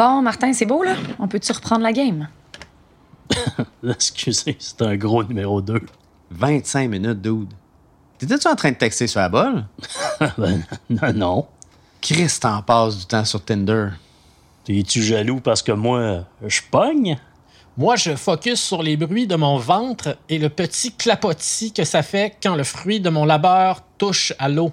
Bon, Martin, c'est beau, là? On peut-tu reprendre la game? Excusez, c'est un gros numéro 2. 25 minutes, dude. T'étais-tu en train de texter sur la balle? ben, non, non. Chris t'en passe du temps sur Tinder. Es-tu jaloux parce que moi, je pogne? Moi, je focus sur les bruits de mon ventre et le petit clapotis que ça fait quand le fruit de mon labeur touche à l'eau.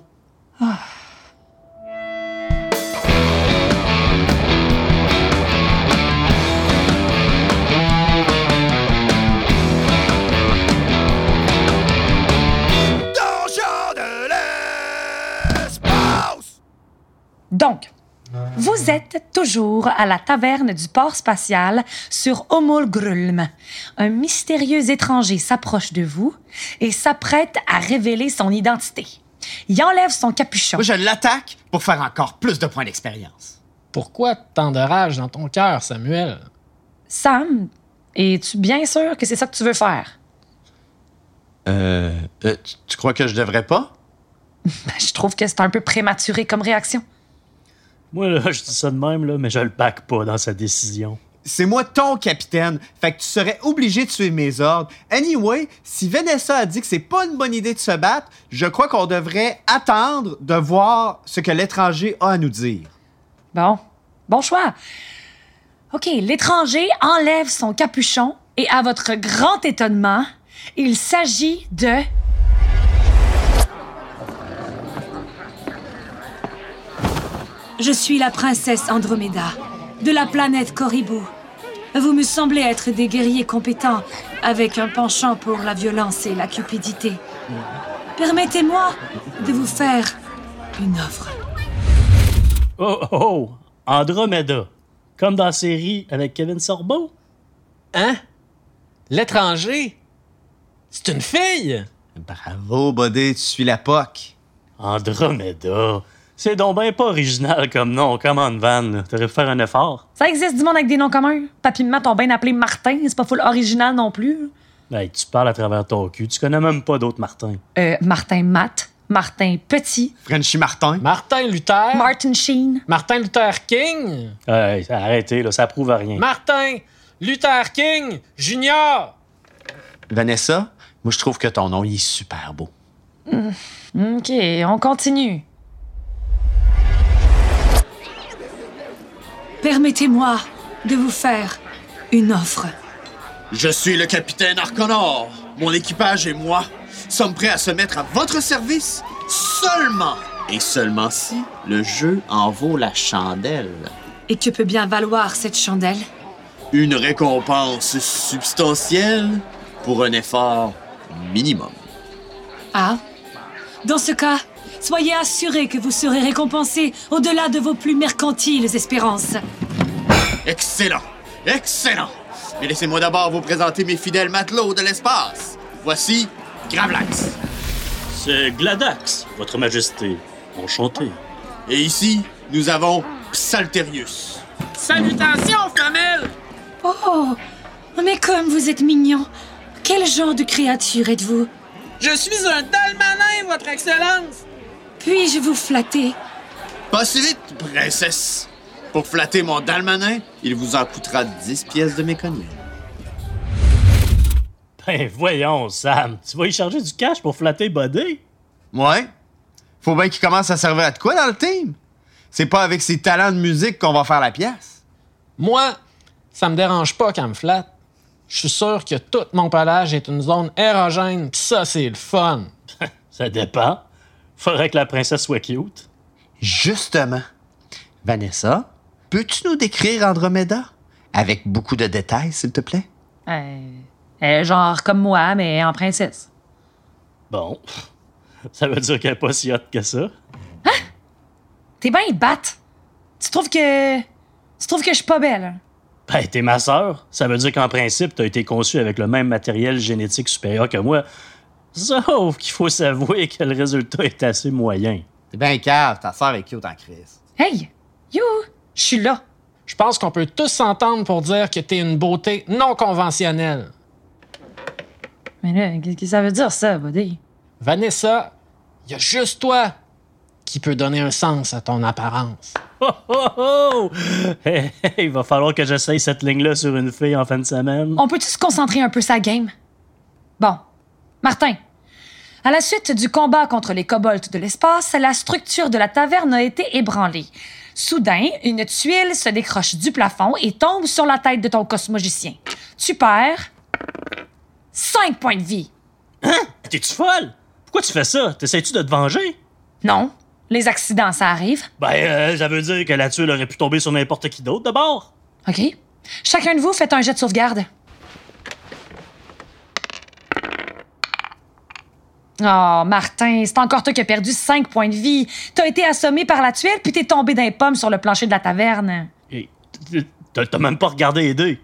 Donc, vous êtes toujours à la taverne du port spatial sur Omolgrulm. Un mystérieux étranger s'approche de vous et s'apprête à révéler son identité. Il enlève son capuchon. Moi, je l'attaque pour faire encore plus de points d'expérience. Pourquoi tant de rage dans ton cœur, Samuel? Sam, es-tu bien sûr que c'est ça que tu veux faire? Euh, euh, tu, tu crois que je devrais pas? Ben, je trouve que c'est un peu prématuré comme réaction. Moi, là, je dis ça de même, là, mais je le back pas dans sa décision. C'est moi ton capitaine, fait que tu serais obligé de suivre mes ordres. Anyway, si Vanessa a dit que c'est pas une bonne idée de se battre, je crois qu'on devrait attendre de voir ce que l'étranger a à nous dire. Bon, bon choix. OK, l'étranger enlève son capuchon et à votre grand étonnement, il s'agit de... Je suis la princesse Andromeda, de la planète Coribou. Vous me semblez être des guerriers compétents, avec un penchant pour la violence et la cupidité. Permettez-moi de vous faire une offre. Oh, oh, oh! Andromeda. Comme dans la série avec Kevin Sorbo. Hein? L'étranger? C'est une fille? Bravo, Buddy, tu suis la POC. Andromeda. C'est donc ben pas original comme nom. Comment Van? là? T'aurais pu faire un effort. Ça existe du monde avec des noms communs. Papy et t'ont bien appelé Martin, c'est pas full original non plus. Hey, tu parles à travers ton cul. Tu connais même pas d'autres Martin. Euh, Martin Matt, Martin Petit, Frenchy Martin. Martin Luther? Martin Sheen. Martin Luther King? Hey, arrêtez, là, ça prouve à rien. Martin Luther King Junior! Vanessa, moi, je trouve que ton nom, il est super beau. OK, on continue. Permettez-moi de vous faire une offre. Je suis le capitaine Arconor. Mon équipage et moi sommes prêts à se mettre à votre service seulement et seulement si le jeu en vaut la chandelle. Et que peut bien valoir cette chandelle Une récompense substantielle pour un effort minimum. Ah Dans ce cas, soyez assurés que vous serez récompensés au-delà de vos plus mercantiles espérances. Excellent! Excellent! Mais laissez-moi d'abord vous présenter mes fidèles matelots de l'espace. Voici Gravelax. C'est Gladax, Votre Majesté. Enchanté. Et ici, nous avons Psalterius. Salutations, femelle! Oh Mais comme vous êtes mignon Quel genre de créature êtes-vous? Je suis un dalmanin, Votre Excellence! Puis-je vous flatter? Pas si vite, princesse. Pour flatter mon dalmanin, il vous en coûtera 10 pièces de mécanique. Ben voyons, Sam. Tu vas y charger du cash pour flatter Buddy? Ouais. Faut bien qu'il commence à servir à de quoi dans le team? C'est pas avec ses talents de musique qu'on va faire la pièce. Moi, ça me dérange pas qu'elle me flatte. Je suis sûr que tout mon pelage est une zone érogène, pis ça, c'est le fun. Ça dépend. Faudrait que la princesse soit cute. Justement. Vanessa, peux-tu nous décrire Andromeda? Avec beaucoup de détails, s'il te plaît. Euh, euh, genre comme moi, mais en princesse. Bon. Ça veut dire qu'elle est pas si hot que ça. T'es bien batte. Tu trouves que. Tu trouves que je suis pas belle? hein? Ben, t'es ma sœur. Ça veut dire qu'en principe, t'as été conçu avec le même matériel génétique supérieur que moi. Sauf qu'il faut s'avouer que le résultat est assez moyen. T'es bien cave, ta sœur est cute en crise. Hey! You! Je suis là. Je pense qu'on peut tous s'entendre pour dire que t'es une beauté non conventionnelle. Mais là, qu'est-ce que ça veut dire, ça, buddy? Vanessa, il y a juste toi qui peux donner un sens à ton apparence. Oh, oh, oh! Hey, hey, il va falloir que j'essaye cette ligne-là sur une fille en fin de semaine. On peut-tu se concentrer un peu sa game? Bon. Martin. À la suite du combat contre les kobolds de l'espace, la structure de la taverne a été ébranlée. Soudain, une tuile se décroche du plafond et tombe sur la tête de ton cosmogicien. Tu perds 5 points de vie. T'es-tu folle? Pourquoi tu fais ça? T'essayes-tu de te venger? Non, les accidents, ça arrive. Ben, euh, ça veut dire que la tuile aurait pu tomber sur n'importe qui d'autre d'abord. OK. Chacun de vous fait un jet de sauvegarde. Oh, Martin, c'est encore toi qui as perdu 5 points de vie. T'as été assommé par la tuile, puis t'es tombé d'un pomme sur le plancher de la taverne. Et t'as t'as même pas regardé les deux.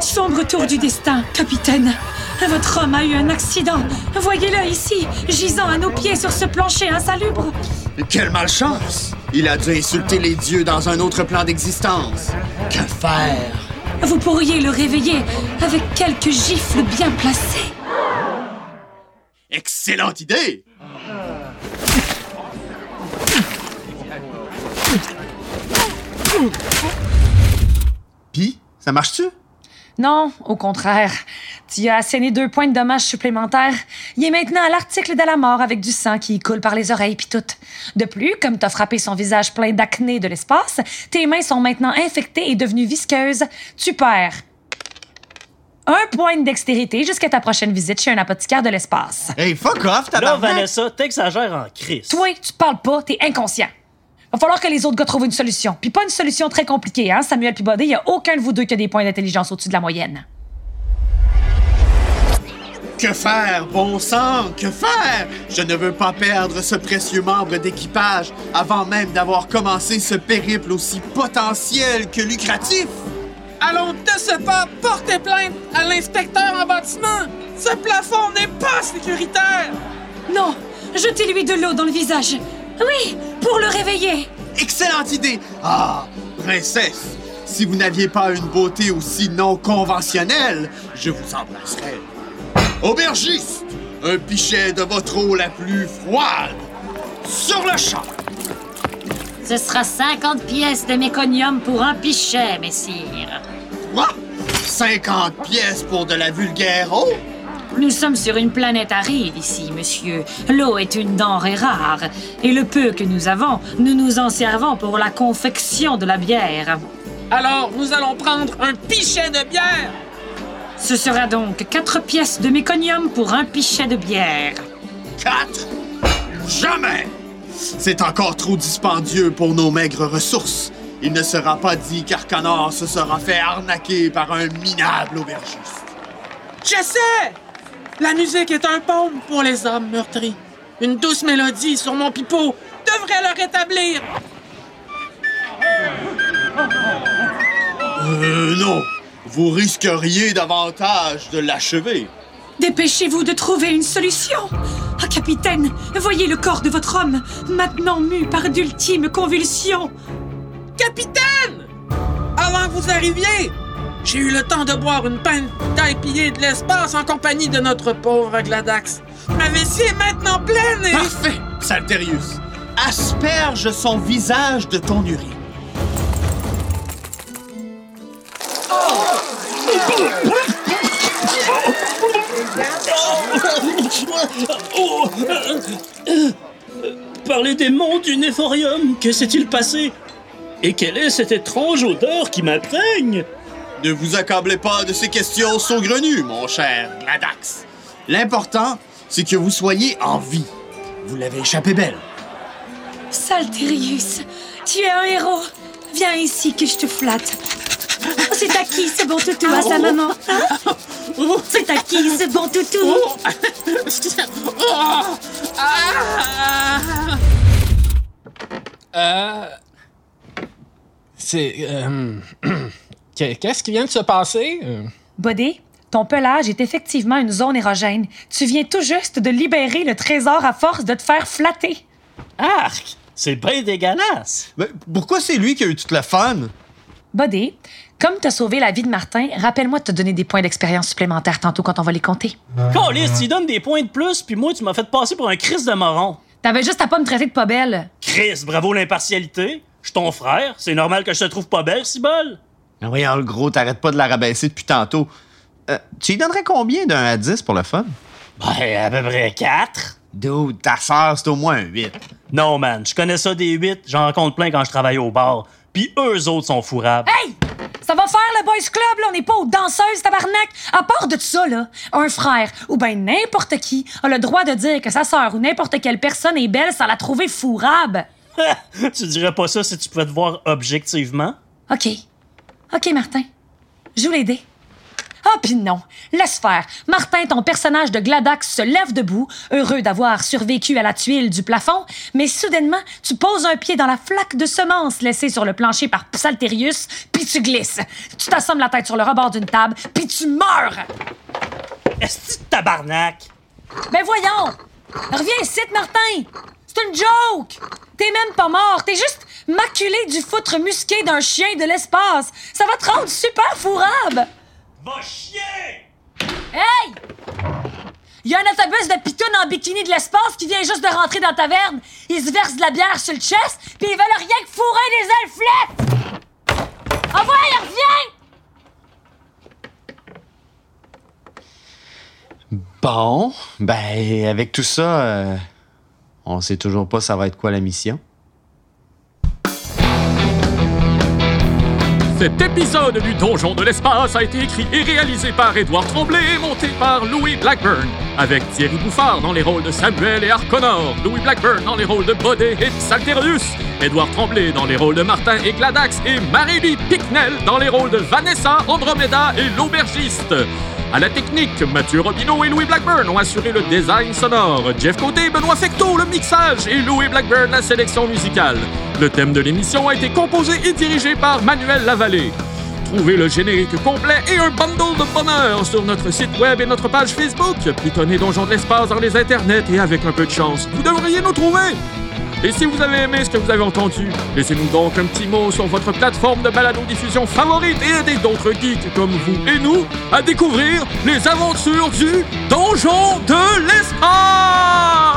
Sombre tour du destin, capitaine. Votre homme a eu un accident. Voyez-le ici, gisant à nos pieds sur ce plancher insalubre. Quelle malchance! Il a dû insulter les dieux dans un autre plan d'existence. Que faire? Vous pourriez le réveiller avec quelques gifles bien placées. Excellente idée! Puis, ça marche-tu? Non, au contraire. Tu as asséné deux points de dommages supplémentaires. Il est maintenant à l'article de la mort avec du sang qui coule par les oreilles puis tout. De plus, comme t'as frappé son visage plein d'acné de l'espace, tes mains sont maintenant infectées et devenues visqueuses. Tu perds un point de dextérité jusqu'à ta prochaine visite chez un apothicaire de l'espace. Hey, fuck off, Là, tabarnak! Vanessa, t'exagères en crise. Toi, tu parles pas, t'es inconscient. Va falloir que les autres gars trouvent une solution. Puis pas une solution très compliquée, hein, Samuel puis Bodé, y a aucun de vous deux qui a des points d'intelligence au-dessus de la moyenne. Que faire, bon sang? Que faire? Je ne veux pas perdre ce précieux membre d'équipage avant même d'avoir commencé ce périple aussi potentiel que lucratif. Allons de ce pas porter plainte à l'inspecteur en bâtiment. Ce plafond n'est pas sécuritaire. Non, jetez-lui de l'eau dans le visage. Oui, pour le réveiller. Excellente idée! Ah, princesse, si vous n'aviez pas une beauté aussi non conventionnelle, je vous embrasserais. Aubergiste, un pichet de votre eau la plus froide. Sur le champ. Ce sera 50 pièces de méconium pour un pichet, messire. Quoi? 50 pièces pour de la vulgaire eau? Nous sommes sur une planète aride ici, monsieur. L'eau est une denrée rare. Et le peu que nous avons, nous nous en servons pour la confection de la bière. Alors, nous allons prendre un pichet de bière. Ce sera donc 4 pièces de méconium pour un pichet de bière. Quatre? Jamais! C'est encore trop dispendieux pour nos maigres ressources. Il ne sera pas dit qu'Arcanor se sera fait arnaquer par un minable aubergiste. Je sais! La musique est un paume pour les âmes meurtries. Une douce mélodie sur mon pipeau devrait le rétablir. Euh, non. Vous risqueriez davantage de l'achever. Dépêchez-vous de trouver une solution. Ah, capitaine, voyez le corps de votre homme, maintenant mu par d'ultimes convulsions. Capitaine! Avant que vous arriviez, j'ai eu le temps de boire une pinte d'IPA de l'espace en compagnie de notre pauvre Gladax. Ma vessie est maintenant pleine et... Parfait, Salterius. Asperge son visage de ton urine. Par les démons du Néphorium, que s'est-il passé? Et quelle est cette étrange odeur qui m'imprègne? Ne vous accablez pas de ces questions saugrenues, mon cher Gladax. L'important, c'est que vous soyez en vie. Vous l'avez échappé belle. Salterius, tu es un héros. Viens ici que je te flatte. C'est à qui ce bon toutou à sa maman? Hein? C'est à qui ce bon toutou? Euh... C'est... euh, Qu'est-ce qui vient de se passer? Euh, Bodé, ton pelage est effectivement une zone érogène. Tu viens tout juste de libérer le trésor à force de te faire flatter. Arc! C'est bien dégueulasse! Mais pourquoi c'est lui qui a eu toute la fun? Bodé, comme t'as sauvé la vie de Martin, rappelle-moi de te donner des points d'expérience supplémentaires tantôt quand on va les compter. Calice, tu donnes des points de plus, puis moi, tu m'as fait passer pour un Christ de moron. T'avais juste à pas me traiter de pas belle. Chris, bravo l'impartialité. Je suis ton frère. C'est normal que je te trouve pas belle, si bol. Ah Oui, le gros, t'arrêtes pas de la rabaisser depuis tantôt. Euh, tu lui donnerais combien d'un à 10 pour le fun? Ben, à peu près 4. Dude, ta sœur, c'est au moins un 8. Non, man, je connais ça des 8. J'en rencontre plein quand je travaille au bar. Puis eux autres sont fourrables. Hey! Ça va faire le boys club, là. On n'est pas aux danseuses, tabarnak. À part de ça, là, un frère ou ben n'importe qui a le droit de dire que sa sœur ou n'importe quelle personne est belle sans la trouver fourrable. tu dirais pas ça si tu pouvais te voir objectivement? OK. OK, Martin. Joue les dés. Ah, puis non. Laisse faire. Martin, ton personnage de Gladax se lève debout, heureux d'avoir survécu à la tuile du plafond, mais soudainement, tu poses un pied dans la flaque de semences laissée sur le plancher par Psalterius, puis tu glisses. Tu t'assommes la tête sur le rebord d'une table, puis tu meurs. Est-ce que tabarnak? Ben voyons! Reviens ici, Martin! C'est une joke! T'es même pas mort, t'es juste maculé du foutre musqué d'un chien de l'espace. Ça va te rendre super fourrable! Va chier! Hey! Il y a un autobus de pitounes en bikini de l'espace qui vient juste de rentrer dans ta taverne. Ils se versent de la bière sur le chest, puis ils veulent rien que fourrer des ailes flettes! Envoie, reviens! Bon, ben, avec tout ça, euh, on sait toujours pas ça va être quoi la mission. Cet épisode du Donjon de l'espace a été écrit et réalisé par Édouard Tremblay et monté par Louis Blackburn, avec Thierry Bouffard dans les rôles de Samuel et Harconnor, Louis Blackburn dans les rôles de Baudet et Psalterius, Édouard Tremblay dans les rôles de Martin et Gladax et Marie-Lie Picknell dans les rôles de Vanessa, Andromeda et l'aubergiste. À la technique, Mathieu Robineau et Louis Blackburn ont assuré le design sonore. Jeff Côté, Benoît Fecteau, le mixage et Louis Blackburn la sélection musicale. Le thème de l'émission a été composé et dirigé par Manuel Lavallée. Trouvez le générique complet et un bundle de bonheur sur notre site web et notre page Facebook. Pitonnez Donjon de l'espace dans les internets et avec un peu de chance, vous devriez nous trouver. Et si vous avez aimé ce que vous avez entendu, laissez-nous donc un petit mot sur votre plateforme de balado-diffusion favorite et aidez d'autres geeks comme vous et nous à découvrir les aventures du Donjon de l'espace